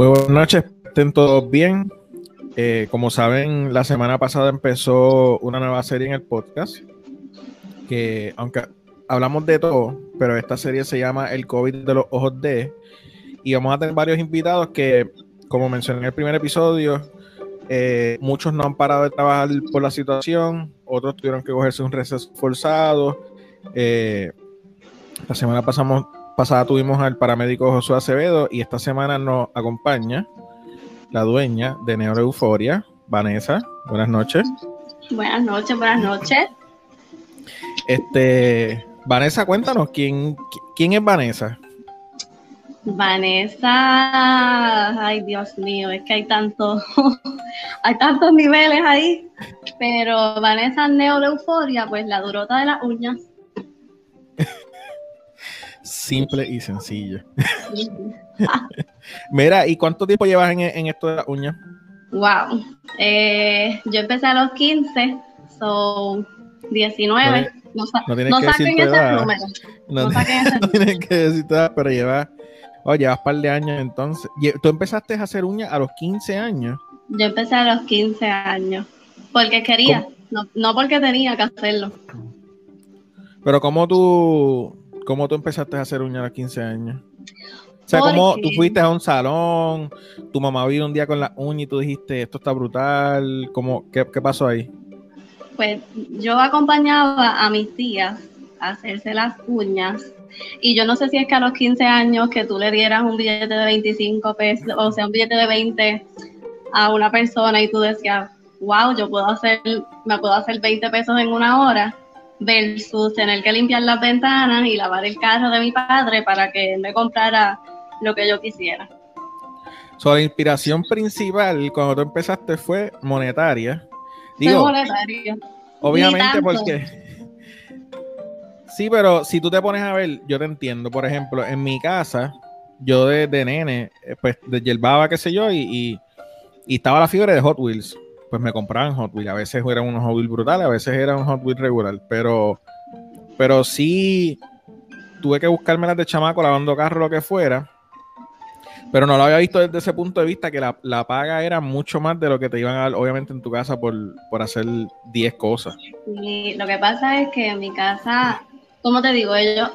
Muy buenas noches, estén todos bien. Eh, como saben, la semana pasada empezó una nueva serie en el podcast, que aunque hablamos de todo, pero esta serie se llama El COVID de los ojos de, y vamos a tener varios invitados que, como mencioné en el primer episodio, eh, muchos no han parado de trabajar por la situación, otros tuvieron que cogerse un receso forzado. Eh, la semana pasamos, pasada tuvimos al paramédico Josué Acevedo y esta semana nos acompaña la dueña de Neuroeuforia, Vanessa. Buenas noches. Buenas noches, buenas noches. Este, Vanessa, cuéntanos, ¿quién, quién es Vanessa? Vanessa, ay Dios mío, es que hay tantos, hay tantos niveles ahí, pero Vanessa Neuroeuforia, pues la durota de las uñas. Simple y sencillo. Mira, ¿y cuánto tiempo llevas en, esto de las uñas? Wow. Eh, yo empecé a los 15, son 19. No, no, saquen ese número. No, saquen ese tienen que decir todo, pero llevas, oh, llevas un par de años entonces. ¿Tú empezaste a hacer uñas a los 15 años? Yo empecé a los 15 años. Porque quería, no, no porque tenía que hacerlo. Pero ¿cómo tú, ¿Cómo tú empezaste a hacer uñas a los 15 años? O sea, ¿cómo tú fuiste a un salón, tu mamá vino un día con la uña y tú dijiste, esto está brutal, ¿cómo, qué, pasó ahí? Pues yo acompañaba a mis tías a hacerse las uñas y yo no sé si es que a los 15 años que tú le dieras un billete de 25 pesos, o sea, un billete de 20 a una persona y tú decías, wow, yo puedo hacer, me puedo hacer 20 pesos en una hora versus tener que limpiar las ventanas y lavar el carro de mi padre para que me comprara lo que yo quisiera. So, la inspiración principal cuando tú empezaste fue monetaria. Digo, monetaria. Obviamente porque... Sí, pero si tú te pones a ver, yo te entiendo. Por ejemplo, en mi casa, yo de, nene, eh, pues de yerbaba, qué sé yo, y, y estaba la fiebre de Hot Wheels pues me compraban Hot Wheels. A veces eran unos Hot Wheels brutales, a veces eran un Hot Wheels regular. Pero, pero sí tuve que buscarme las de chamaco lavando carro, lo que fuera. Pero no lo había visto desde ese punto de vista que la, paga era mucho más de lo que te iban a dar, obviamente, en tu casa por, por hacer 10 cosas. Sí, lo que pasa es que en mi casa, como te digo, ellos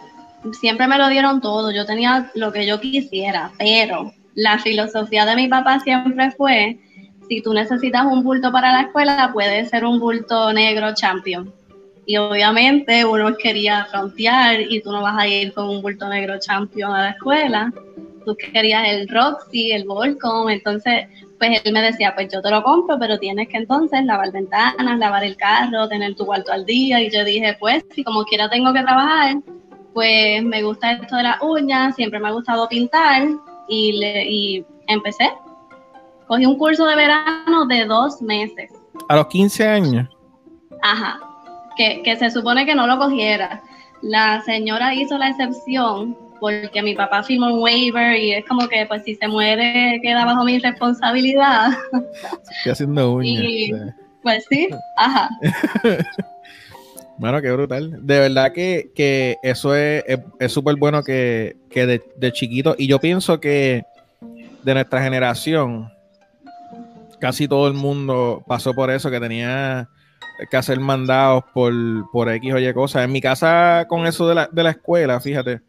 siempre me lo dieron todo. Yo tenía lo que yo quisiera, pero la filosofía de mi papá siempre fue si tú necesitas un bulto para la escuela, puede ser un bulto negro champion. Y obviamente uno quería frontear y tú no vas a ir con un bulto negro champion a la escuela. Tú querías el Roxy, el Volcom. Entonces, pues él me decía, pues yo te lo compro, pero tienes que entonces lavar ventanas, lavar el carro, tener tu cuarto al día. Y yo dije, pues si como quiera tengo que trabajar, pues me gusta esto de las uñas, siempre me ha gustado pintar y, le, y empecé Cogí un curso de verano de dos meses. ¿A los 15 años? Ajá, que, se supone que no lo cogiera. La señora hizo la excepción porque mi papá firmó un waiver y es como que pues si se muere queda bajo mi responsabilidad. Estoy haciendo uñas. pues sí, ajá. Bueno, qué brutal. De verdad que, eso es súper bueno que, de, de, chiquito. Y yo pienso que de nuestra generación, casi todo el mundo pasó por eso, que tenía que hacer mandados por, por X o Y cosas. En mi casa, con eso de la, de la escuela, fíjate,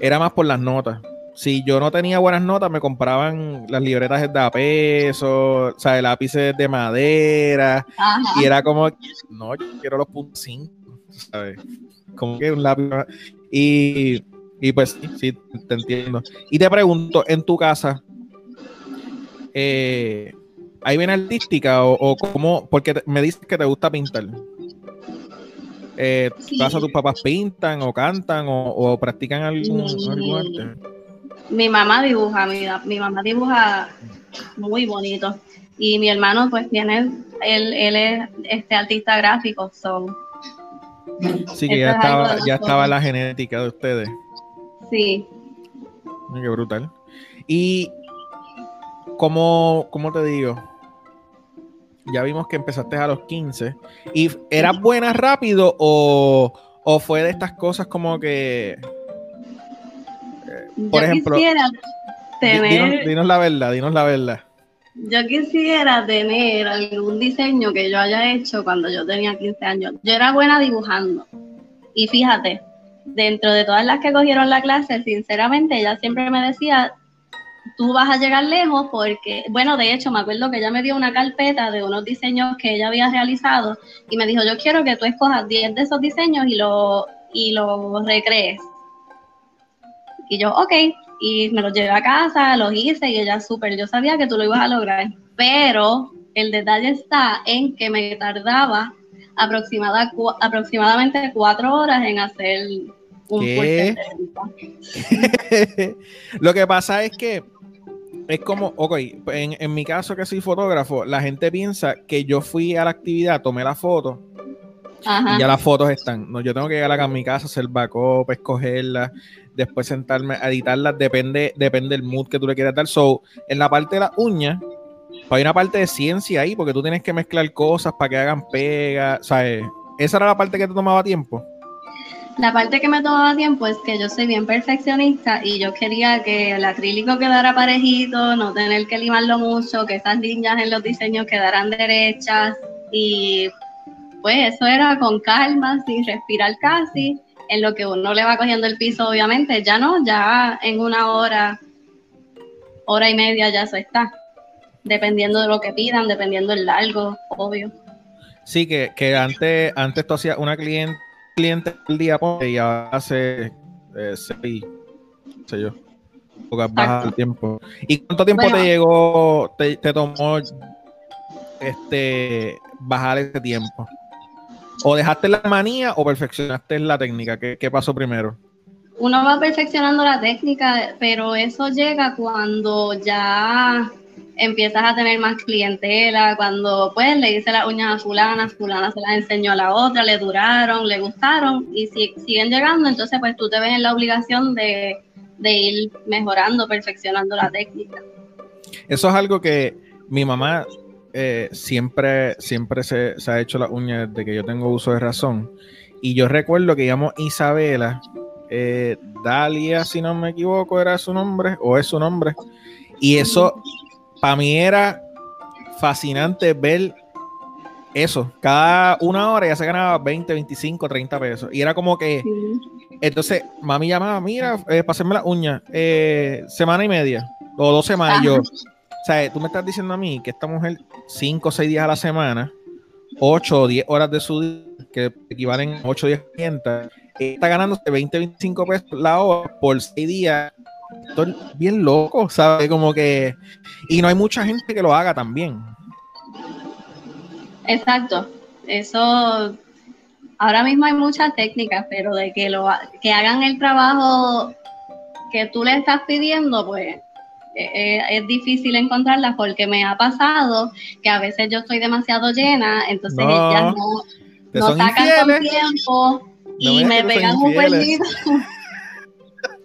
era más por las notas. Si yo no tenía buenas notas, me compraban las libretas de a peso, o sea, lápices de madera, y era como, no, yo quiero los puntos 5, ¿sabes? Como que un lápiz. Y, y pues sí, sí, te entiendo. Y te pregunto, en tu casa, eh, ¿Hay bien artística o, o cómo? Porque me dices que te gusta pintar. Eh, ¿Casa tus papás pintan o cantan o, practican algún, arte? Mi mamá dibuja, mi, mamá dibuja muy bonito. Y mi hermano pues tiene, él, él es este artista gráfico, son Sí, que ya estaba, ya estaba la genética de ustedes. Sí. Qué brutal. Y ¿cómo, cómo te digo? Ya vimos que empezaste a los 15. ¿Y eras buena rápido o, fue de estas cosas como que... Eh, por ejemplo... tener. Dinos, la verdad, dinos la verdad. Yo quisiera tener algún diseño que yo haya hecho cuando yo tenía 15 años. Yo era buena dibujando. Y fíjate, dentro de todas las que cogieron la clase, sinceramente, ella siempre me decía, tú vas a llegar lejos porque, bueno, de hecho, me acuerdo que ella me dio una carpeta de unos diseños que ella había realizado y me dijo, yo quiero que tú escojas 10 de esos diseños y lo, y lo recrees. Y yo, ok, y me los llevé a casa, los hice y ella súper, yo sabía que tú lo ibas a lograr, pero el detalle está en que me tardaba aproximada, aproximadamente cuatro horas en hacer un ¿Qué? Lo que pasa es que es como, ok, en, en, mi caso que soy fotógrafo, la gente piensa que yo fui a la actividad, tomé la foto y ya las fotos están. No, yo tengo que llegar a mi casa, hacer backup, escogerlas, después sentarme a editarlas, depende, depende del mood que tú le quieras dar. So, en la parte de la uña, pues hay una parte de ciencia ahí, porque tú tienes que mezclar cosas para que hagan pega, ¿sabes? Esa era la parte que te tomaba tiempo. La parte que me tomaba tiempo es que yo soy bien perfeccionista y yo quería que el acrílico quedara parejito, no tener que limarlo mucho, que esas líneas en los diseños quedaran derechas. Y pues eso era con calma, sin respirar casi, en lo que uno le va cogiendo el piso obviamente, ya no, ya en una hora, hora y media ya eso está, dependiendo de lo que pidan, dependiendo del largo, obvio. Sí, que, que antes, antes tú hacías una cliente clientes al día y ahora hace eh, seis, sé yo, porque baja el tiempo. ¿Y cuánto tiempo te llegó, te, tomó este bajar ese tiempo? ¿O dejaste la manía o perfeccionaste la técnica? ¿Qué, qué pasó primero? Uno va perfeccionando la técnica, pero eso llega cuando ya empiezas a tener más clientela, cuando pues le hice las uñas a fulana, fulana se las enseñó a la otra, le duraron, le gustaron y si, siguen llegando, entonces pues tú te ves en la obligación de, ir mejorando, perfeccionando la técnica. Eso es algo que mi mamá eh, siempre, siempre se, ha hecho las uñas desde que yo tengo uso de razón. Y yo recuerdo que íbamos Isabela, eh, Dalia, si no me equivoco, era su nombre, o es su nombre. Y eso, para mí era fascinante ver eso. Cada una hora ya se ganaba 20, 25, 30 pesos. Y era como que. Entonces, mami llamaba, mira, eh, pásenme la uña, eh, semana y media, o dos semanas. yo, o sea, tú me estás diciendo a mí que esta mujer, 5 o 6 días a la semana, 8 o 10 horas de su día, que equivalen a 8 o 10 clientes, está ganándose 20, 25 pesos la hora por 6 días estoy bien loco, ¿sabes? Como que. Y no hay mucha gente que lo haga también. Exacto. Eso. Ahora mismo hay muchas técnicas, pero de que lo que hagan el trabajo que tú le estás pidiendo, pues eh, eh, es difícil encontrarlas porque me ha pasado que a veces yo estoy demasiado llena, entonces ellas no, no sacan con tiempo y me pegan un perdido.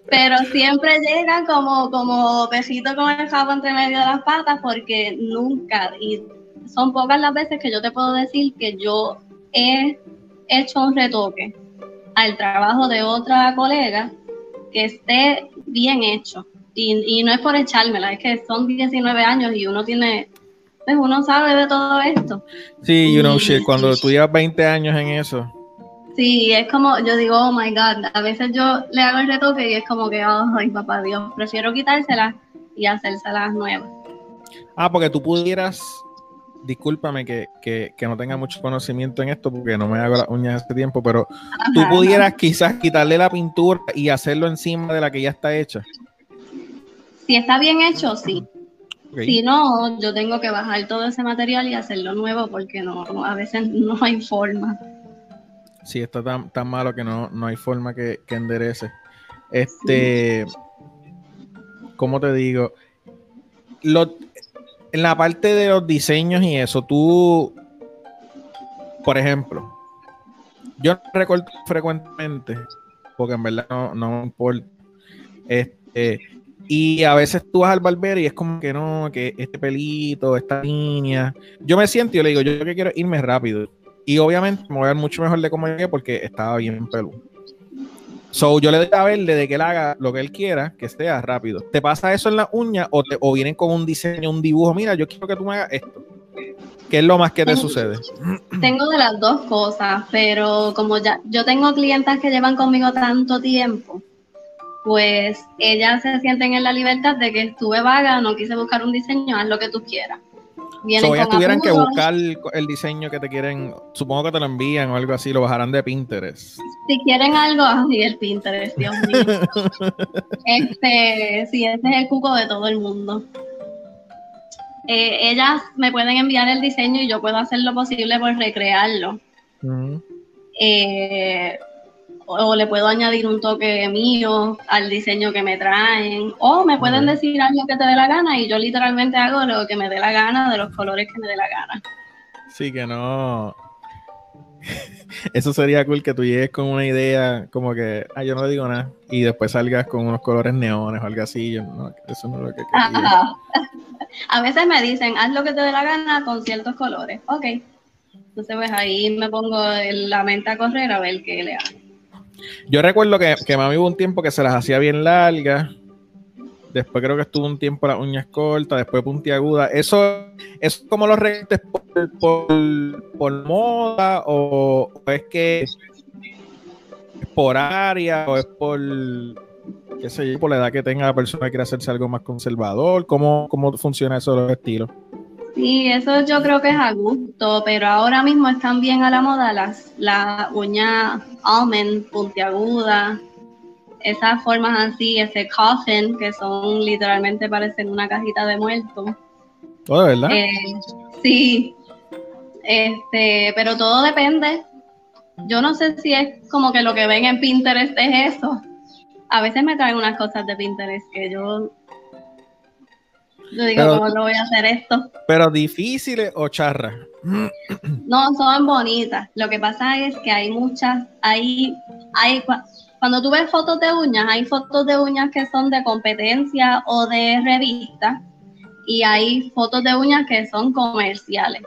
pero siempre llegan como, como pesito con el jabo entre medio de las patas porque nunca, y son pocas las veces que yo te puedo decir que yo he hecho un retoque al trabajo de otra colega que esté bien hecho. Y, no es por echármela, es que son 19 años y uno tiene, pues uno sabe de todo esto. Sí, you know shit, cuando tú llevas 20 años en eso, Sí, es como, yo digo, oh my God, a veces yo le hago el retoque y es como que, oh, ay, papá Dios, prefiero quitárselas y hacérselas nuevas. Ah, porque tú pudieras, discúlpame que, no tenga mucho conocimiento en esto porque no me hago las uñas hace tiempo, pero tú pudieras quizás quitarle la pintura y hacerlo encima de la que ya está hecha. Si está bien hecho, sí. Si no, yo tengo que bajar todo ese material y hacerlo nuevo porque no, a veces no hay forma sí está tan, tan malo que no, hay forma que, enderece. Este, ¿cómo te digo? en la parte de los diseños y eso, tú, por ejemplo, yo no recuerdo frecuentemente, porque en verdad no, no me importa. Este, y a veces tú vas al barbero y es como que no, que este pelito, esta línea. Yo me siento y yo le digo, yo que quiero irme rápido. Y obviamente me voy a ver mucho mejor de cómo llegué porque estaba bien peludo. So, yo le doy a verle de que él haga lo que él quiera, que sea rápido. ¿Te pasa eso en la uña o, te, o vienen con un diseño, un dibujo? Mira, yo quiero que tú me hagas esto. ¿Qué es lo más que te sucede? Tengo de las dos cosas, pero como ya yo tengo clientas que llevan conmigo tanto tiempo, pues ellas se sienten en la libertad de que estuve vaga, no quise buscar un diseño, haz lo que tú quieras. Vienen so, ellas tuvieran que buscar el diseño que te quieren, supongo que te lo envían o algo así, lo bajarán de Pinterest. Si quieren algo, así el Pinterest, Dios mío. este, sí, ese es el cuco de todo el mundo. Eh, ellas me pueden enviar el diseño y yo puedo hacer lo posible por recrearlo. eh, o le puedo añadir un toque mío al diseño que me traen, o me pueden decir algo que te dé la gana y yo literalmente hago lo que me dé la gana de los colores que me dé la gana. Sí, que no. Eso sería cool que tú llegues con una idea como que, ah, yo no le digo nada, y después salgas con unos colores neones o algo así. Yo, no, eso no es lo que quería. A veces me dicen, haz lo que te dé la gana con ciertos colores. Ok. Entonces, pues ahí me pongo la mente a correr a ver qué le hago. Yo recuerdo que, que mami hubo un tiempo que se las hacía bien largas. Después creo que estuvo un tiempo las uñas cortas, después puntiagudas. ¿Eso es como los recortes por, moda o, es que es por área o es por, qué sé yo, por la edad que tenga la persona que quiere hacerse algo más conservador? ¿Cómo, cómo funciona eso de los estilos? Sí, eso yo creo que es a gusto, pero ahora mismo están bien a la moda las, las uñas almond puntiaguda, esas formas así, ese coffin, que son literalmente parecen una cajita de muerto. Oh, verdad? Eh, sí, este, pero todo depende. Yo no sé si es como que lo que ven en Pinterest es eso. A veces me traen unas cosas de Pinterest que yo yo digo, ¿cómo lo voy a hacer esto? Pero difíciles o charras. No, son bonitas. Lo que pasa es que hay muchas, hay, hay, cuando tú ves fotos de uñas, hay fotos de uñas que son de competencia o de revista y hay fotos de uñas que son comerciales.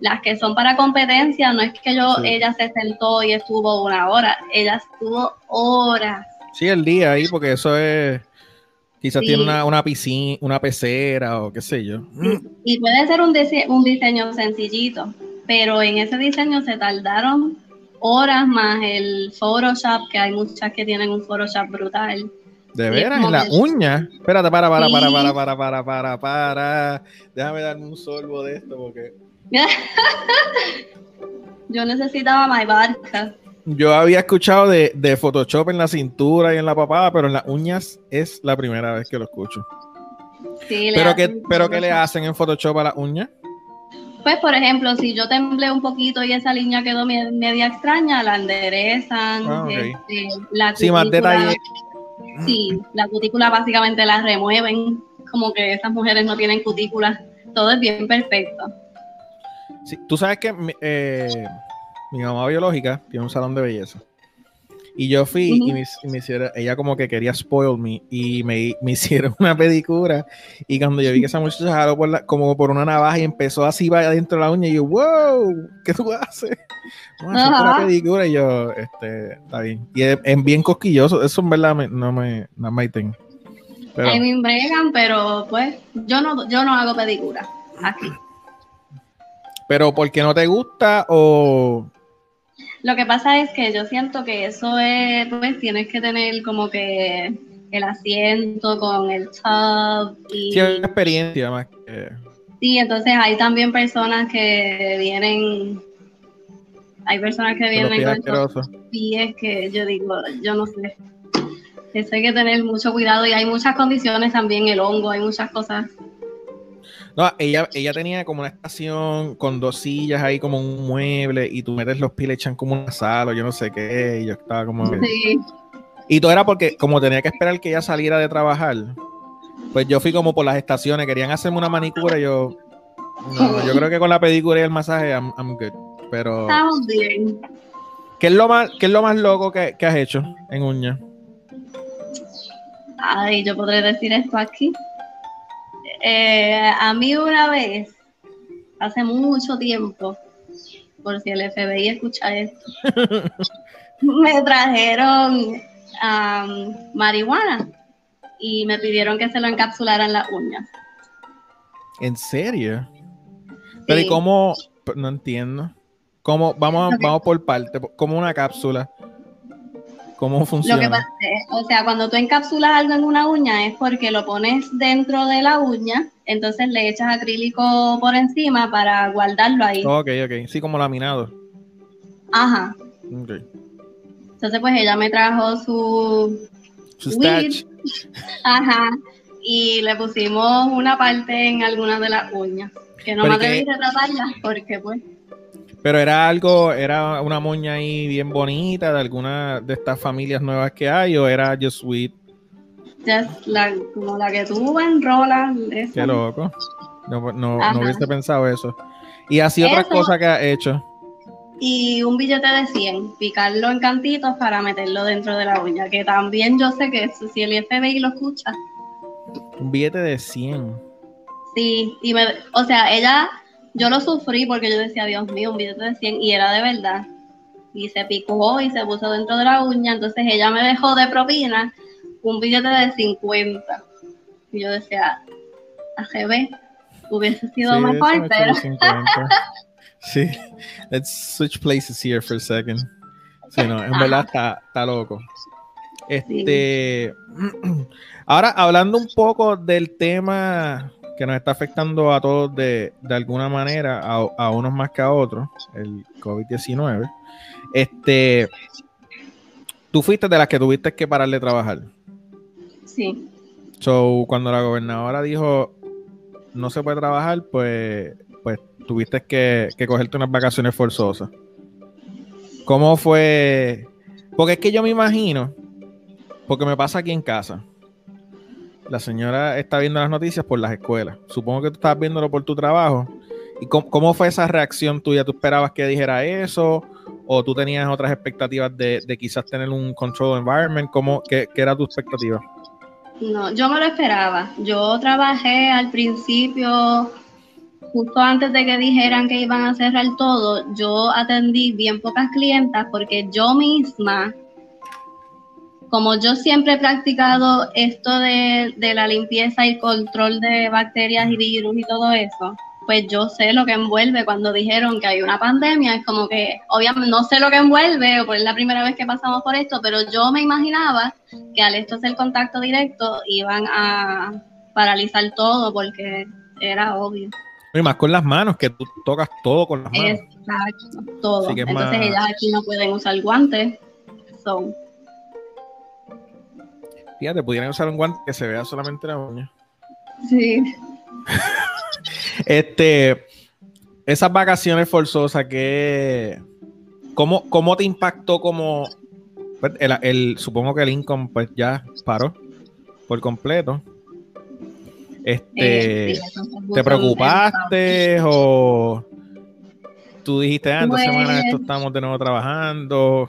Las que son para competencia, no es que yo, ella se sentó y estuvo una hora, ella estuvo horas. Sí, el día ahí, porque eso es Quizás tiene una, una, piscina, una pecera o qué sé yo. Y puede ser un, un diseño sencillito, pero en ese diseño se tardaron horas más el Photoshop, que hay muchas que tienen un Photoshop brutal. ¿De veras? ¿En la uña? Espérate, para, para, para, para, para, para, para, para. Déjame darme un sorbo de esto porque... Yo necesitaba my vodka. Yo había escuchado de, de, Photoshop en la cintura y en la papada, pero en las uñas es la primera vez que lo escucho. Sí, ¿Pero, qué, ¿Pero qué le hacen en Photoshop a las uñas? Pues, por ejemplo, si yo temblé un poquito y esa línea quedó media extraña, la enderezan. Ah, este, la sí, más detalle. Sí, la cutícula básicamente la remueven, como que esas mujeres no tienen cutícula. Todo es bien perfecto. Sí, tú sabes que eh, mi mamá biológica tiene un salón de belleza. Y yo fui y, me, hicieron, ella como que quería spoil me y me, me, hicieron una pedicura. Y cuando yo vi que esa muchacha jaló por la, como por una navaja y empezó así va adentro de la uña, y yo, wow, ¿qué tú haces? una pedicura y yo, este, está bien. Y es, bien cosquilloso, eso en verdad no me, no me tengo. Pero, me pero pues yo no, yo no hago pedicura aquí. Pero porque no te gusta o lo que pasa es que yo siento que eso es, pues tienes que tener como que el asiento con el tub y... Sí, una experiencia más que... Sí, entonces hay también personas que vienen... Hay personas que vienen con pies que yo digo, yo no sé. Eso hay que tener mucho cuidado y hay muchas condiciones también, el hongo, hay muchas cosas no, ella, ella tenía como una estación con dos sillas ahí como un mueble y tú metes los pies le echan como una sala o yo no sé qué y yo estaba como... Sí. Y todo era porque como tenía que esperar que ella saliera de trabajar, pues yo fui como por las estaciones, querían hacerme una manicura y yo... No, yo creo que con la pedicura y el masaje I'm, good, pero... Estamos bien. ¿Qué es lo más, qué es lo más loco que, que has hecho en uña? Ay, yo podré decir esto aquí. Eh, a mí una vez, hace mucho tiempo, por si el FBI escucha esto, me trajeron am, marihuana y me pidieron que se lo encapsularan las uñas. ¿En serio? Pero ¿y cómo? No entiendo. ¿Cómo? Vamos, vamos por parte. Como una cápsula. ¿Cómo Lo funciona? que pasa es, o sea, cuando tú encapsulas algo en una uña es porque lo pones dentro de la uña, entonces le echas acrílico por encima para guardarlo ahí. Ok, ok. Sí, como laminado. Ajá. Ok. Entonces, pues ella me trajo su, Su stage. ajá, y le pusimos una parte en algunas de las uñas, que no me atreví a tratarlas porque, pues, Pero era algo, era una moña ahí bien bonita de alguna de estas familias nuevas que hay, o era just sweet. just la, como la que tú enrolas. esa. Qué loco. No, no, no hubiese pensado eso. Y así otras Eso. cosas que ha hecho. y un billete de 100, picarlo en cantitos para meterlo dentro de la uña, que también yo sé que eso, si el FBI lo escucha, Un billete de 100. sí, y me, o sea, ella, yo lo sufrí porque yo decía, Dios mío, un billete de 100, y era de verdad, y se picó y se puso dentro de la uña, entonces ella me dejó de propina un billete de 50, y yo decía, AGB, hubiese sido Sí, mejor, pero... los 50. Sí. Let's switch places here for a second. Sí, no, en verdad está, está loco. Este. Ahora, hablando un poco del tema que nos está afectando a todos de, de alguna manera, a, a unos más que a otros, el COVID-19. Este. Tú fuiste de las que tuviste que parar de trabajar. Sí, So, cuando la gobernadora dijo no se puede trabajar, pues, pues tuviste que, que cogerte unas vacaciones forzosas. ¿Cómo fue? Porque es que yo me imagino, porque me pasa aquí en casa. La señora está viendo las noticias por las escuelas. Supongo que tú estabas viéndolo por tu trabajo. ¿Y cómo, cómo fue esa reacción tuya? ¿Tú esperabas que dijera eso? ¿O tú tenías otras expectativas de, de quizás tener un control environment? ¿Cómo, qué, ¿Qué era tu expectativa? No, yo me lo esperaba. Yo trabajé al principio, justo antes de que dijeran que iban a cerrar todo, yo atendí bien pocas clientas porque yo misma, como yo siempre he practicado esto de, de la limpieza y control de bacterias y virus y todo eso, pues yo sé lo que envuelve cuando dijeron que hay una pandemia. Es como que, obviamente, no sé lo que envuelve, o pues es la primera vez que pasamos por esto, pero yo me imaginaba que al esto ser contacto directo iban a paralizar todo porque era obvio. Y más con las manos, que tú tocas todo con las manos. Exacto, todo. Entonces más- ellas aquí no pueden usar guantes. So, Fíjate, pudieran usar un guante que se vea solamente la uña. sí. Este, esas vacaciones forzosas que, ¿cómo, cómo te impactó como, pues, el, el- supongo que el income pues ya paró por completo. Este, Eh, sí, ¿te preocupaste o tú dijiste, ah, en dos Pues- semanas esto estamos de nuevo trabajando?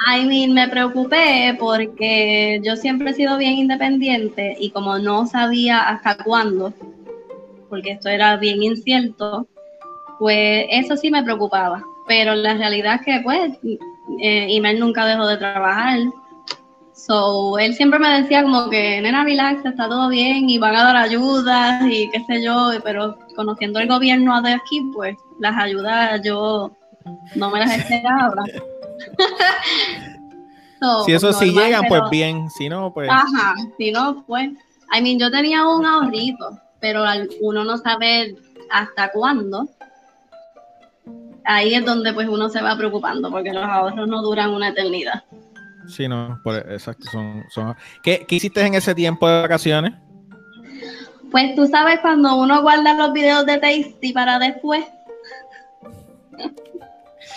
I mean, me preocupé porque yo siempre he sido bien independiente y como no sabía hasta cuándo, porque esto era bien incierto, pues eso sí me preocupaba. Pero la realidad es que, pues, eh, Imer nunca dejó de trabajar. So, él siempre me decía como que, nena, relax, está todo bien y van a dar ayudas y qué sé yo, pero conociendo el gobierno de aquí, pues, las ayudas yo no me las esperaba. So, Si eso sí normal, llegan, pero- pues bien, si no, pues... Ajá, si no, pues. I mean, yo tenía un ahorrito, pero uno no sabe hasta cuándo. Ahí es donde pues uno se va preocupando, porque los ahorros no duran una eternidad. Sí, no, por- exacto. Son, son... ¿Qué, ¿Qué hiciste en ese tiempo de vacaciones? Pues tú sabes cuando uno guarda los videos de Tasty para después.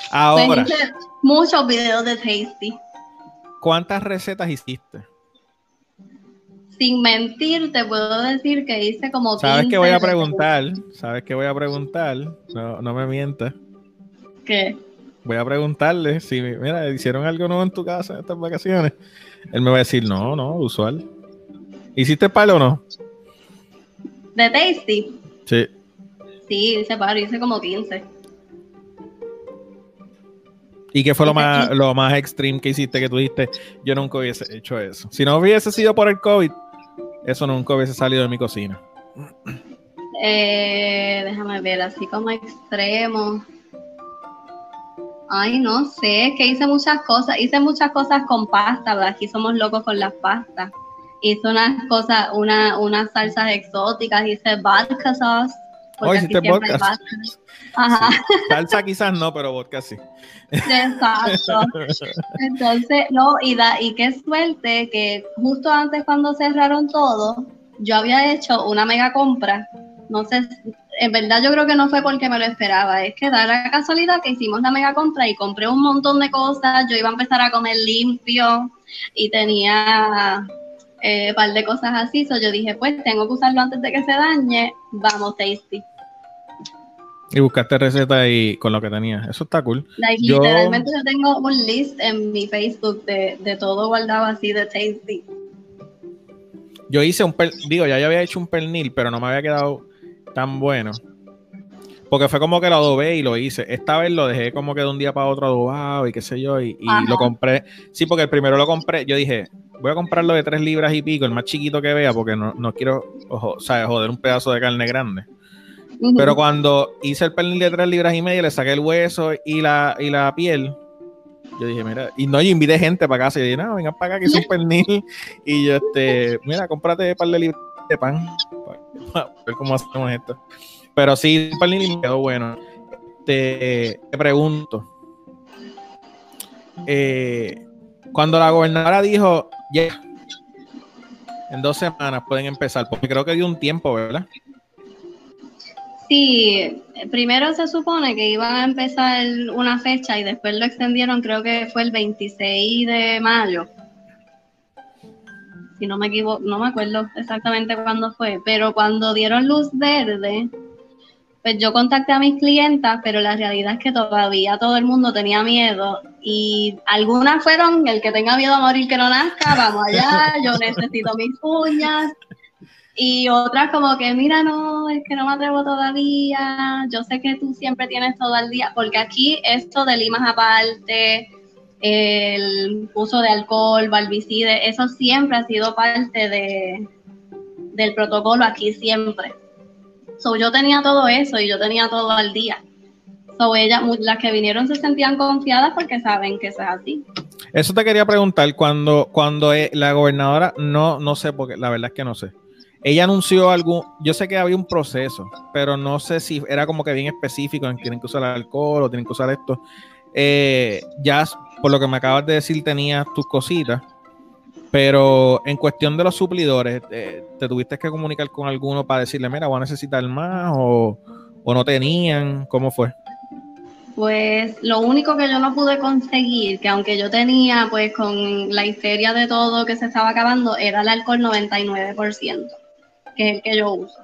Pues Ahora, hice muchos videos de Tasty. ¿cuántas recetas hiciste? Sin mentir, te puedo decir que hice como Sabes 15 que voy a preguntar, sabes que voy a preguntar, no, no me mientas. ¿Qué? Voy a preguntarle si, mira, hicieron algo nuevo en tu casa en estas vacaciones. Él me va a decir, no, no, usual. ¿Hiciste palo o no? ¿De Tasty? Sí. Sí, hice par, hice como 15. ¿Y qué fue lo más, lo más extreme que hiciste que tú dijiste? Yo nunca hubiese hecho eso. Si no hubiese sido por el COVID, eso nunca hubiese salido de mi cocina. Eh, déjame ver, así como extremo. Ay, no sé, que hice muchas cosas. Hice muchas cosas con pasta, ¿verdad? Aquí somos locos con las pastas. Hice unas cosas, una, unas salsas exóticas, hice vodka sauce. Oh, hiciste vodka. Ajá. Salsa quizás no, pero vodka sí. Exacto. Entonces, no, y, da, y qué suerte que justo antes cuando cerraron todo, yo había hecho una mega compra. No sé, en verdad yo creo que no fue porque me lo esperaba, es que da la casualidad que hicimos la mega compra y compré un montón de cosas, yo iba a empezar a comer limpio y tenía eh, un par de cosas así, so yo dije, pues tengo que usarlo antes de que se dañe, vamos, tasty. Y buscaste recetas y con lo que tenía. Eso está cool. Literalmente yo tengo un list en mi Facebook de, de todo guardado así de tasty. Yo hice un digo, ya yo había hecho un pernil, pero no me había quedado tan bueno. Porque fue como que lo adobé y lo hice. Esta vez lo dejé como que de un día para otro adobado y qué sé yo. Y, lo compré. Sí, porque el primero lo compré. Yo dije, voy a comprarlo de tres libras y pico, el más chiquito que vea, porque no, no quiero, o sea, joder, un pedazo de carne grande. Pero cuando hice el pernil de tres libras y media, le saqué el hueso y la, y la piel. Yo dije, mira, y no, yo invité gente para casa y dije, no, vengan para acá que es un pernil. Y yo, este, mira, cómprate un par de libras de pan para ver cómo hacemos esto. Pero sí, el pernil me quedó bueno. Te, te pregunto, eh, cuando la gobernadora dijo, ya, en dos semanas pueden empezar, porque creo que dio un tiempo, ¿verdad? Sí, primero se supone que iban a empezar una fecha y después lo extendieron, creo que fue el 26 de mayo. Si no me equivoco, no me acuerdo exactamente cuándo fue, pero cuando dieron luz verde, pues yo contacté a mis clientas, pero la realidad es que todavía todo el mundo tenía miedo y algunas fueron el que tenga miedo a morir que no nazca, vamos allá, yo necesito mis uñas, y otras como que, mira, no, es que no me atrevo todavía, yo sé que tú siempre tienes todo el día, porque aquí esto de limas aparte, el uso de alcohol, barbicide, eso siempre ha sido parte de, del protocolo aquí siempre. So, yo tenía todo eso y yo tenía todo al día. So, ella, las que vinieron se sentían confiadas porque saben que eso es así. Eso te quería preguntar, cuando, cuando eh, la gobernadora, no, no sé, porque la verdad es que no sé ella anunció algún, yo sé que había un proceso, pero no sé si era como que bien específico en que tienen que usar alcohol o tienen que usar esto. Eh, ya por lo que me acabas de decir tenías tus cositas, pero en cuestión de los suplidores, eh, ¿te tuviste que comunicar con alguno para decirle, mira, voy a necesitar más o, o no tenían? ¿Cómo fue? Pues lo único que yo no pude conseguir, que aunque yo tenía pues con la histeria de todo que se estaba acabando, era el alcohol 99% que es el que yo uso.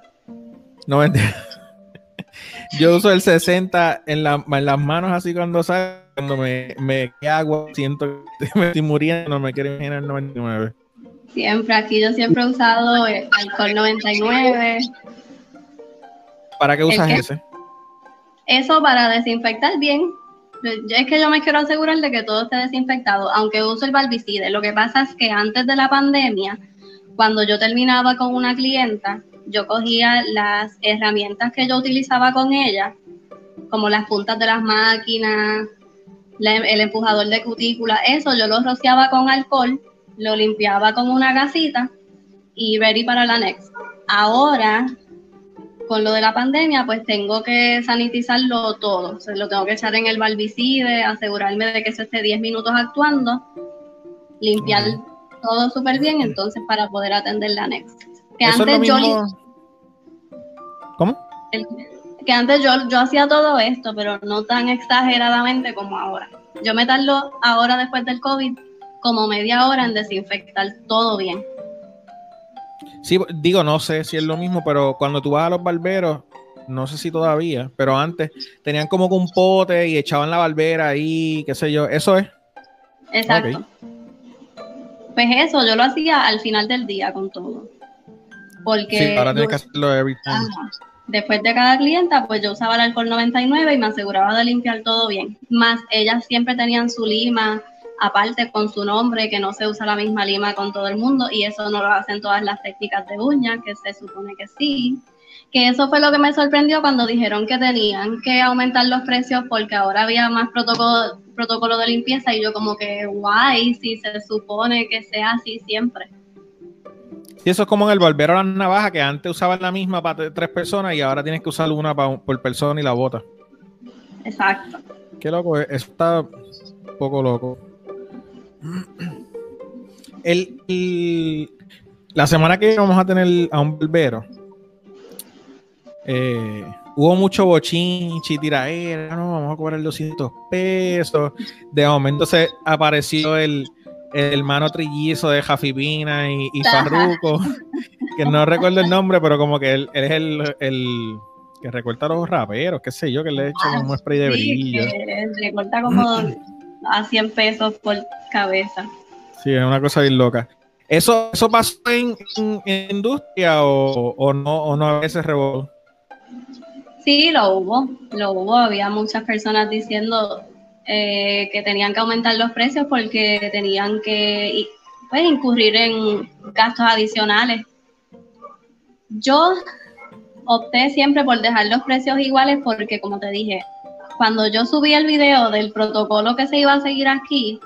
No, yo uso el 60 en, la, en las manos así cuando sale, cuando me, me agua, siento que me estoy muriendo, no me quiero imaginar el 99. Siempre, aquí yo siempre he usado alcohol 99. ¿Para qué usas ese? Eso para desinfectar bien. Es que yo me quiero asegurar de que todo esté desinfectado, aunque uso el barbicide. Lo que pasa es que antes de la pandemia, cuando yo terminaba con una clienta, yo cogía las herramientas que yo utilizaba con ella, como las puntas de las máquinas, el empujador de cutícula, eso yo lo rociaba con alcohol, lo limpiaba con una gasita y ready para la next. Ahora, con lo de la pandemia, pues tengo que sanitizarlo todo. O lo tengo que echar en el barbicide, asegurarme de que eso esté 10 minutos actuando, limpiar todo súper bien, entonces para poder atender la next. Que antes yo ¿Cómo? que antes yo, yo hacía todo esto, pero no tan exageradamente como ahora. Yo me tardo ahora después del COVID como media hora en desinfectar todo bien. Sí, digo, no sé si es lo mismo, pero cuando tú vas a los barberos, no sé si todavía, pero antes tenían como que un pote y echaban la barbera ahí, qué sé yo, eso es. Exacto. Pues eso, yo lo hacía al final del día con todo. Porque. Sí, ahora tienes que hacerlo every después de cada clienta, pues yo usaba el alcohol 99 y me aseguraba de limpiar todo bien. Más ellas siempre tenían su lima aparte con su nombre, que no se usa la misma lima con todo el mundo y eso no lo hacen todas las técnicas de uña, que se supone que sí. Que eso fue lo que me sorprendió cuando dijeron que tenían que aumentar los precios porque ahora había más protocolo, protocolo de limpieza y yo como que guay, si se supone que sea así siempre. Y eso es como en el barbero a la navaja, que antes usaban la misma para tres personas y ahora tienes que usar una por persona y la bota. Exacto. Qué loco, eso está un poco loco. El, la semana que vamos a tener a un barbero, eh, hubo mucho bochinchi, tiraera, no, vamos a cobrar 200 pesos. De momento se apareció el, el hermano trillizo de Jafipina y, y Farruko, que no recuerdo el nombre, pero como que él, es el, el, que recorta a los raperos, qué sé yo, que le he hecho ah, un spray de brillo. recorta como a 100 pesos por cabeza. Sí, es una cosa bien loca. ¿Eso, eso pasó en, industria o, no, o no a veces revolvió? Sí, lo hubo, lo hubo. Había muchas personas diciendo eh, que tenían que aumentar los precios porque tenían que pues, incurrir en gastos adicionales. Yo opté siempre por dejar los precios iguales porque, como te dije, cuando yo subí el video del protocolo que se iba a seguir aquí,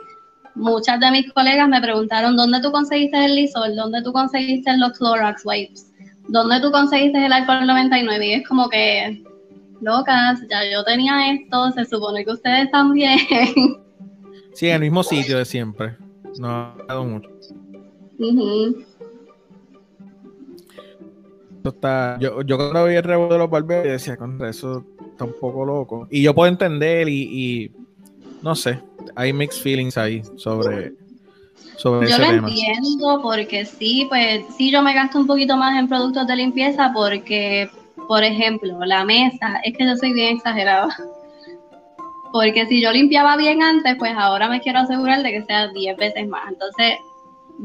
muchas de mis colegas me preguntaron dónde tú conseguiste el Lysol, dónde tú conseguiste los Clorox wipes, dónde tú conseguiste el alcohol 99 y es como que locas, ya yo tenía esto, se supone que ustedes también. Sí, en el mismo sitio de siempre. No ha dado mucho. está, yo, yo cuando vi el rebo de los barberos decía, contra eso está un poco loco. Y yo puedo entender y, no sé, hay mixed feelings ahí sobre, sobre yo lo entiendo porque sí, pues sí yo me gasto un poquito más en productos de limpieza porque, por ejemplo, la mesa, es que yo soy bien exagerada. Porque si yo limpiaba bien antes, pues ahora me quiero asegurar de que sea 10 veces más. Entonces,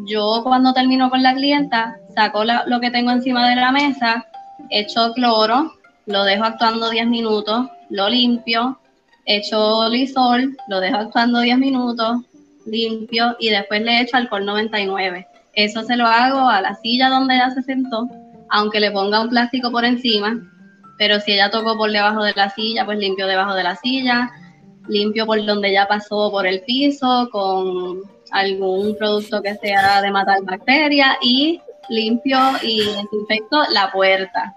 yo cuando termino con la clienta, saco lo que tengo encima de la mesa, echo cloro, lo dejo actuando 10 minutos, lo limpio, echo lisol, lo dejo actuando 10 minutos, limpio y después le echo alcohol 99. Eso se lo hago a la silla donde ella se sentó, aunque le ponga un plástico por encima, pero si ella tocó por debajo de la silla, pues limpio debajo de la silla, limpio por donde ella pasó por el piso con algún producto que sea de matar bacterias y limpio y desinfecto la puerta.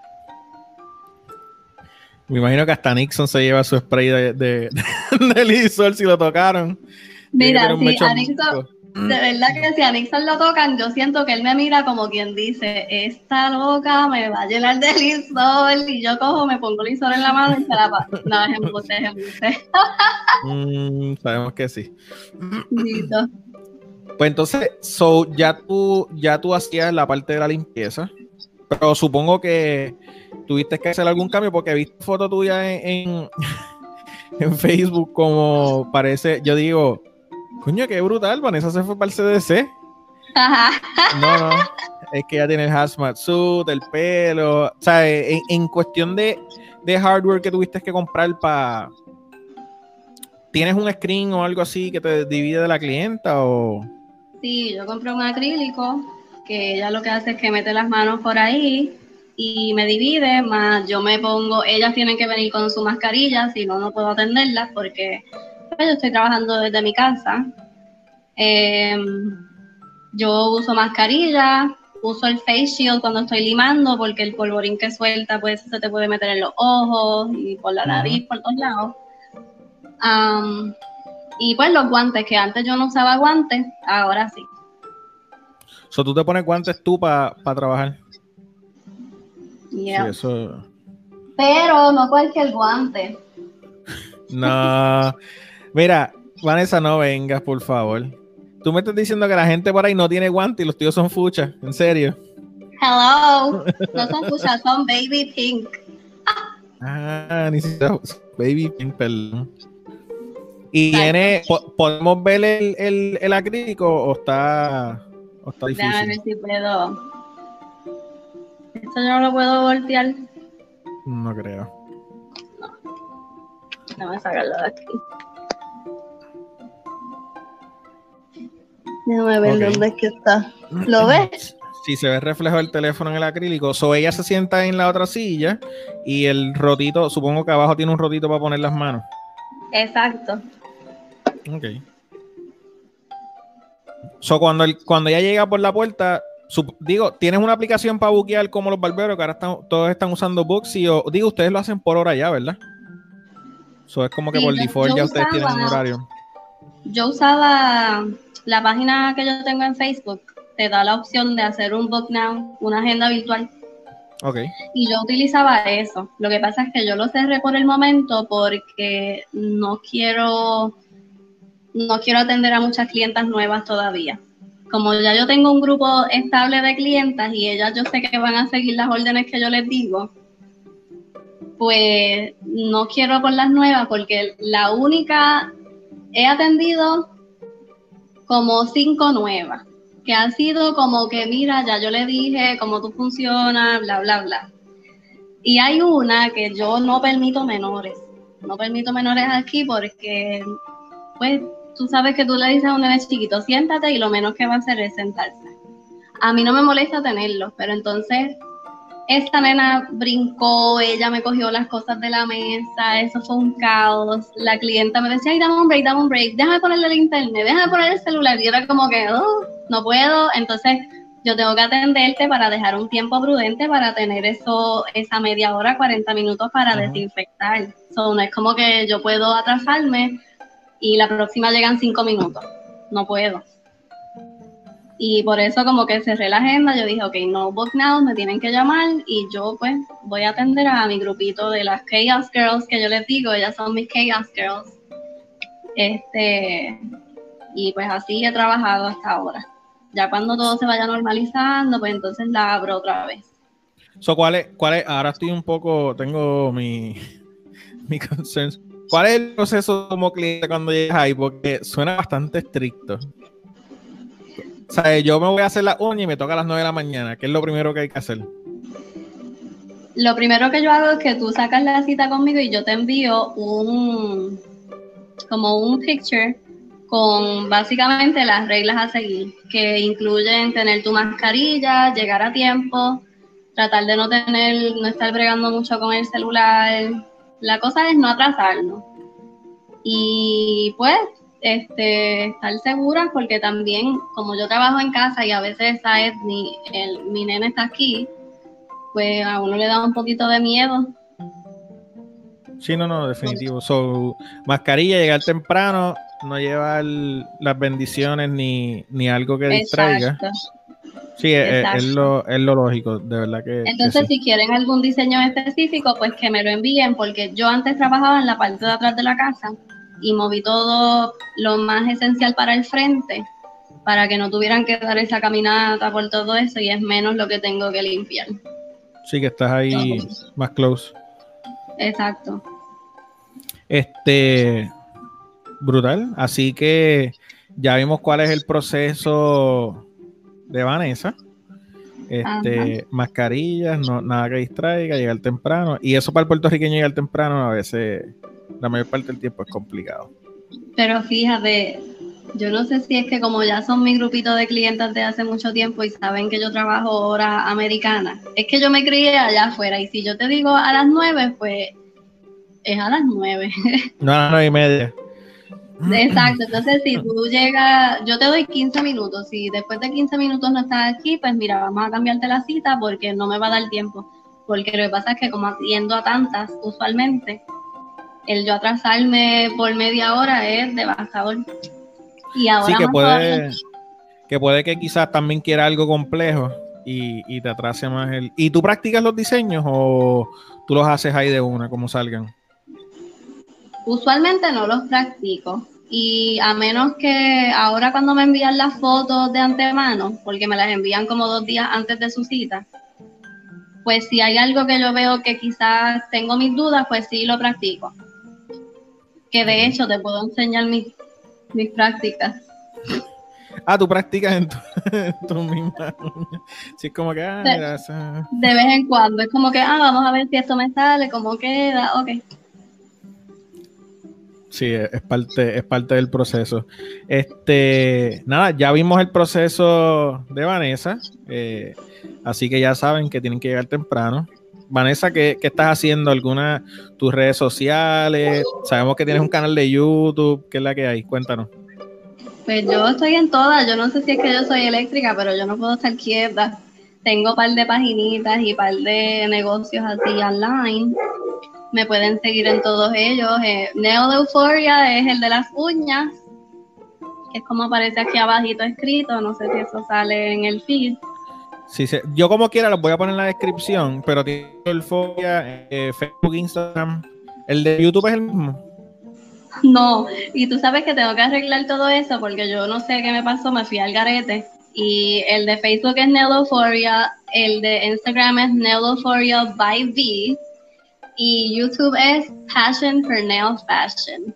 Me imagino que hasta Nixon se lleva su spray de, de, de, si lo tocaron. Mira, si a Nixon, de verdad que si a Nixon lo tocan, yo siento que él me mira como quien dice, esta loca me va a llenar de lisol y yo cojo, me pongo lisol en la mano y se la paso. No, es embuste, es embuste. mm, sabemos que sí. Listo. Pues entonces, so, ya tú, ya tú hacías la parte de la limpieza, pero supongo que tuviste que hacer algún cambio porque he visto foto tuya en, en, Facebook como parece, yo digo, coño, qué brutal, Vanessa se fue para el CDC. No, no, es que ya tiene el hazmat suit, el pelo, o sea, en, cuestión de, de, hardware que tuviste que comprar para... ¿Tienes un screen o algo así que te divide de la clienta o...? Sí, yo compré un acrílico que ella lo que hace es que mete las manos por ahí y me divide, más yo me pongo, ellas tienen que venir con su mascarilla, si no, no puedo atenderlas porque pues, yo estoy trabajando desde mi casa. Em, yo uso mascarilla, uso el face shield cuando estoy limando porque el polvorín que suelta pues se te puede meter en los ojos y por la nariz, por todos lados. y pues los guantes, que antes yo no usaba guantes, ahora sí. So, ¿Tú te pones guantes tú para trabajar? Pero no cualquier guante. No. Mira, Vanessa, no vengas, por favor. Tú me estás diciendo que la gente por ahí no tiene guante y los tíos son fuchas. ¿En serio? Hello. No son fuchas, son baby pink. Ah, ni siquiera baby pink, perdón. ¿Y tiene, podemos ver el, el, acrílico o está, o está difícil? Déjame ver si puedo. Esto yo no lo puedo voltear. No creo. No. Déjame sacarlo de aquí. Déjame ver Ok. dónde es que está. ¿Lo ves? Si se ve reflejo del teléfono en el acrílico, so ella se sienta en la otra silla y el rotito, supongo que abajo tiene un rotito para poner las manos. Exacto. Ok. So, cuando, el- cuando ella llega por la puerta, digo, ¿tienes una aplicación para buquear como los barberos que ahora están, todos están usando Booksy? O digo, ustedes lo hacen por hora ya, ¿verdad? So, es como que Sí, por default ya ustedes tienen un usaba- horario. Yo usaba la página que yo tengo en Facebook, te da la opción de hacer un book now, una agenda virtual. Ok. Y yo utilizaba eso. Lo que pasa es que yo lo cerré por el momento porque no quiero, no quiero atender a muchas clientas nuevas todavía. Como ya yo tengo un grupo estable de clientas y ellas yo sé que van a seguir las órdenes que yo les digo, pues no quiero por las nuevas porque la única he atendido como cinco nuevas que han sido como que, mira, ya yo le dije cómo tú funcionas, bla, bla, bla. Y hay una que yo no permito menores. No permito menores aquí porque, pues, tú sabes que tú le dices a un nene chiquito, siéntate y lo menos que va a hacer es sentarse. A mí no me molesta tenerlos, pero entonces esta nena brincó, ella me cogió las cosas de la mesa, eso fue un caos. La clienta me decía, ay, dame un break, dame un break, déjame ponerle el internet, déjame poner el celular. Y era como que, oh, no puedo. Entonces, yo tengo que atenderte para dejar un tiempo prudente para tener eso, esa media hora, 40 minutos para desinfectar. So, no es como que yo puedo atrasarme y la próxima llegan cinco minutos. No puedo. Y por eso como que cerré la agenda, yo dije, ok, no book now, me tienen que llamar y yo pues voy a atender a mi grupito de las Chaos Girls que yo les digo, ellas son mis Chaos Girls. Este, y pues así he trabajado hasta ahora. Ya cuando todo se vaya normalizando, pues entonces la abro otra vez. So, ¿cuál es, cuál es? Ahora estoy un poco, tengo mi, mi concerns. ¿Cuál es el proceso como cliente cuando llegas ahí? Porque suena bastante estricto. O sea, yo me voy a hacer la uña y me toca a las 9 de la mañana. ¿Qué es lo primero que hay que hacer? Lo primero que yo hago es que tú sacas la cita conmigo y yo te envío un como un picture con básicamente las reglas a seguir, que incluyen tener tu mascarilla, llegar a tiempo, tratar de no tener, no estar bregando mucho con el celular. La cosa es no atrasarnos. Y pues, este, estar segura porque también, como yo trabajo en casa y a veces sabes mi, el, mi nene está aquí, pues a uno le da un poquito de miedo. Sí, no, no, definitivo. So, mascarilla, llegar temprano, no llevar las bendiciones ni, ni algo que distraiga. Sí, es, es- es lo, es lo lógico, de verdad que. que Entonces, sí. si quieren algún diseño específico, pues que me lo envíen, porque yo antes trabajaba en la parte de atrás de la casa y moví todo lo más esencial para el frente, para que no tuvieran que dar esa caminata por todo eso y es menos lo que tengo que limpiar. Sí, que estás ahí más close. Exacto. Este, brutal. Así que ya vimos cuál es el proceso de Vanessa. Este, mascarillas, no, nada que distraiga, llegar temprano. Y eso para el puertorriqueño llegar temprano a veces, la mayor parte del tiempo es complicado. Pero fíjate, yo no sé si es que como ya son mi grupito de clientes de hace mucho tiempo y saben que yo trabajo horas americanas, es que yo me crié allá afuera y si yo te digo a las nueve, pues es a las nueve. No, a las nueve y media. Exacto, entonces si tú llegas, yo te doy 15 minutos, si después de 15 minutos no estás aquí, pues mira, vamos a cambiarte la cita porque no me va a dar tiempo, porque lo que pasa es que como yendo a tantas usualmente, el yo atrasarme por media hora es devastador. Y ahora Sí, que puede, que puede que quizás también quiera algo complejo y, y te atrase más el. ¿Y tú practicas los diseños o tú los haces ahí de una, como salgan? Usualmente no los practico y a menos que ahora cuando me envían las fotos de antemano, porque me las envían como dos días antes de su cita, pues si hay algo que yo veo que quizás tengo mis dudas, pues sí lo practico. Que de hecho te puedo enseñar mis, mis prácticas. Ah, tú practicas en tu, misma Sí, es como que, ah, de, vez en cuando, es como que, ah, vamos a ver si esto me sale, cómo queda, ok. Sí, es parte, es parte del proceso. Este, nada, ya vimos el proceso de Vanessa, eh, así que ya saben que tienen que llegar temprano. Vanessa, ¿qué, estás haciendo? ¿Alguna tus redes sociales? Sabemos que tienes un canal de YouTube, ¿qué es la que hay? Cuéntanos. Pues yo estoy en todas, yo no sé si es que yo soy eléctrica, pero yo no puedo estar quieta. Tengo un par de paginitas y un par de negocios así online. Me pueden seguir en todos ellos. Eh, Neo de Euphoria es el de las uñas, que es como aparece aquí abajito escrito. No sé si eso sale en el feed. Sí, yo como quiera los voy a poner en la descripción, pero tiene el eh, Facebook, Instagram. ¿El de YouTube es el mismo? No, y tú sabes que tengo que arreglar todo eso porque yo no sé qué me pasó, me fui al garete. Y el de Facebook es Nelophoria, el de Instagram es Nelophoria by V y YouTube es Passion for Nail Fashion.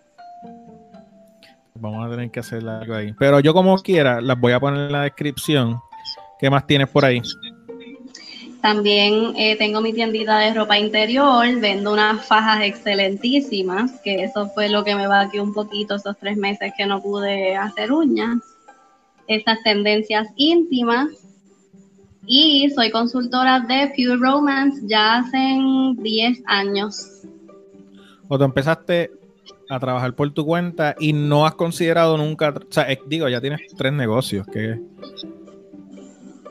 Vamos a tener que hacer algo ahí. Pero yo como quiera, las voy a poner en la descripción ¿Qué más tienes por ahí? También eh, tengo mi tiendita de ropa interior, vendo unas fajas excelentísimas, que eso fue lo que me va aquí un poquito esos tres meses que no pude hacer uñas. Estas tendencias íntimas. Y soy consultora de Pure Romance ya hace 10 años. O tú empezaste a trabajar por tu cuenta y no has considerado nunca, o sea, digo, ya tienes tres negocios, que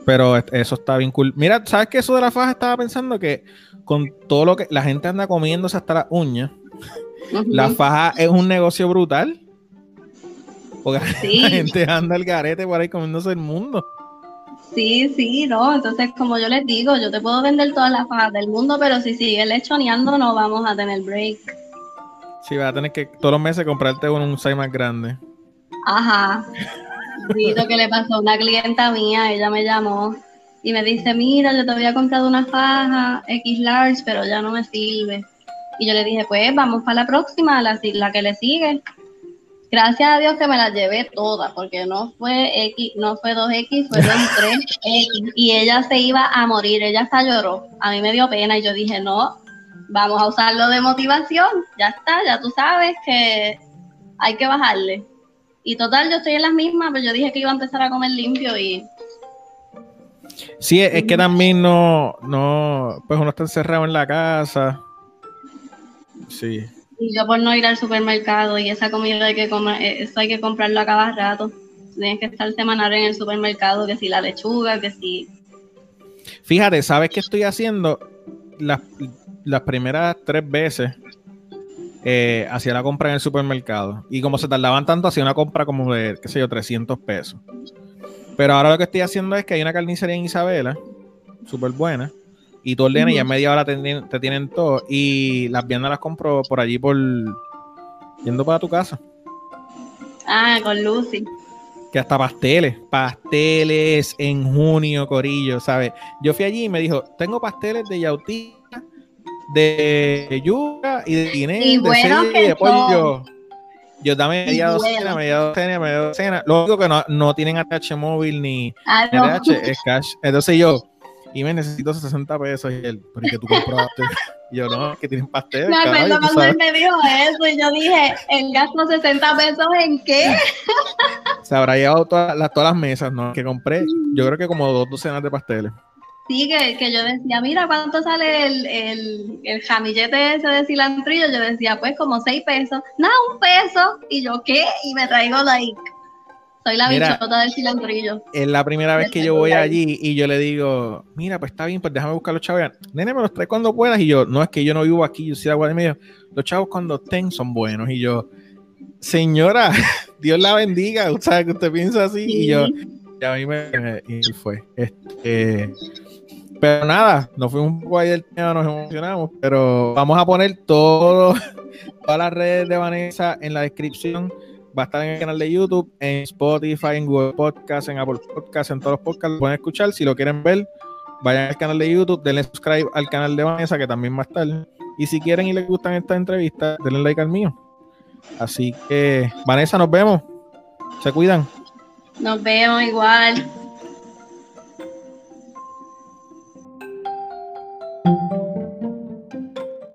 pero eso está bien cool. Mira, ¿sabes qué? Eso de la faja estaba pensando que con todo lo que la gente anda comiéndose hasta las uñas, la faja es un negocio brutal. Porque la gente anda el garete por ahí comiéndose el mundo. Sí, sí, no. Entonces, como yo les digo, yo te puedo vender todas las fajas del mundo, pero si sigues lechoneando, no vamos a tener break. Sí, vas a tener que todos los meses comprarte un, un size más grande. Ajá que le pasó a una clienta mía, ella me llamó y me dice, mira, yo te había comprado una faja X large, pero ya no me sirve. Y yo le dije, pues vamos para la próxima, la, la que le sigue. Gracias a Dios que me la llevé toda, porque no fue X, no fue 2X, fue 3X. Y ella se iba a morir, ella hasta lloró. A mí me dio pena y yo dije, no, vamos a usarlo de motivación. Ya está, ya tú sabes que hay que bajarle. Y total, yo estoy en las mismas, pero yo dije que iba a empezar a comer limpio y... Sí, es que también no, no, pues uno está encerrado en la casa. Sí. Y yo por no ir al supermercado y esa comida hay que comer, eh, eso hay que comprarlo a cada rato. Tienes que estar semanal en el supermercado, que si la lechuga, que si... Fíjate, ¿sabes qué estoy haciendo? Las, las primeras tres veces eh, hacía la compra en el supermercado. Y como se tardaban tanto, hacía una compra como de, qué sé yo, 300 pesos. Pero ahora lo que estoy haciendo es que hay una carnicería en Isabela, súper buena, y tú ordenas y en media hora te, tienen todo. Y las viandas las compro por allí, por yendo para tu casa. Ah, con Lucy. Que hasta pasteles, pasteles en junio, Corillo, ¿sabes? Yo fui allí y me dijo, tengo pasteles de yautí de yuca y de guinea, de bueno y de pollo. Yo también media docena, media docena, media docena. Lo único que no, no tienen ATH móvil ni ah, es cash. Entonces yo, y me necesito 60 pesos. Y él, pero que tú compraste. Y yo, no, que tienen pastel. Me acuerdo cuando él me dijo eso y yo dije, ¿el gasto 60 pesos en qué? Se habrá llevado todas las, todas las mesas, ¿no? Que compré, yo creo que como dos docenas de pasteles. Sí, que, yo decía, mira, ¿cuánto sale el, el, el jamillete ese de cilantrillo? Yo decía, pues como seis pesos. No, un peso. Y yo, ¿qué? Y me traigo like. Soy la bichota del cilantrillo. Es la primera vez que yo voy allí y yo le digo, mira, pues está bien, pues déjame buscar los chavos. Nene, me los trae cuando puedas. Y yo, no, es que yo no vivo aquí, yo soy de agua de medio. Los chavos cuando estén son buenos. Y yo, señora, Dios la bendiga. ¿Sabes que usted piensa así? Y yo, y a mí me, y fue. Este, pero nada, nos fuimos un poco ahí del tema, nos emocionamos, pero vamos a poner todo, todas las redes de Vanessa en la descripción. Va a estar en el canal de YouTube, en Spotify, en Google Podcast, en Apple Podcast, en todos los podcasts. Lo pueden escuchar. Si lo quieren ver, vayan al canal de YouTube, denle subscribe al canal de Vanessa, que también va a estar. Y si quieren y les gustan estas entrevistas, denle like al mío. Así que, Vanessa, nos vemos. Se cuidan. Nos vemos igual.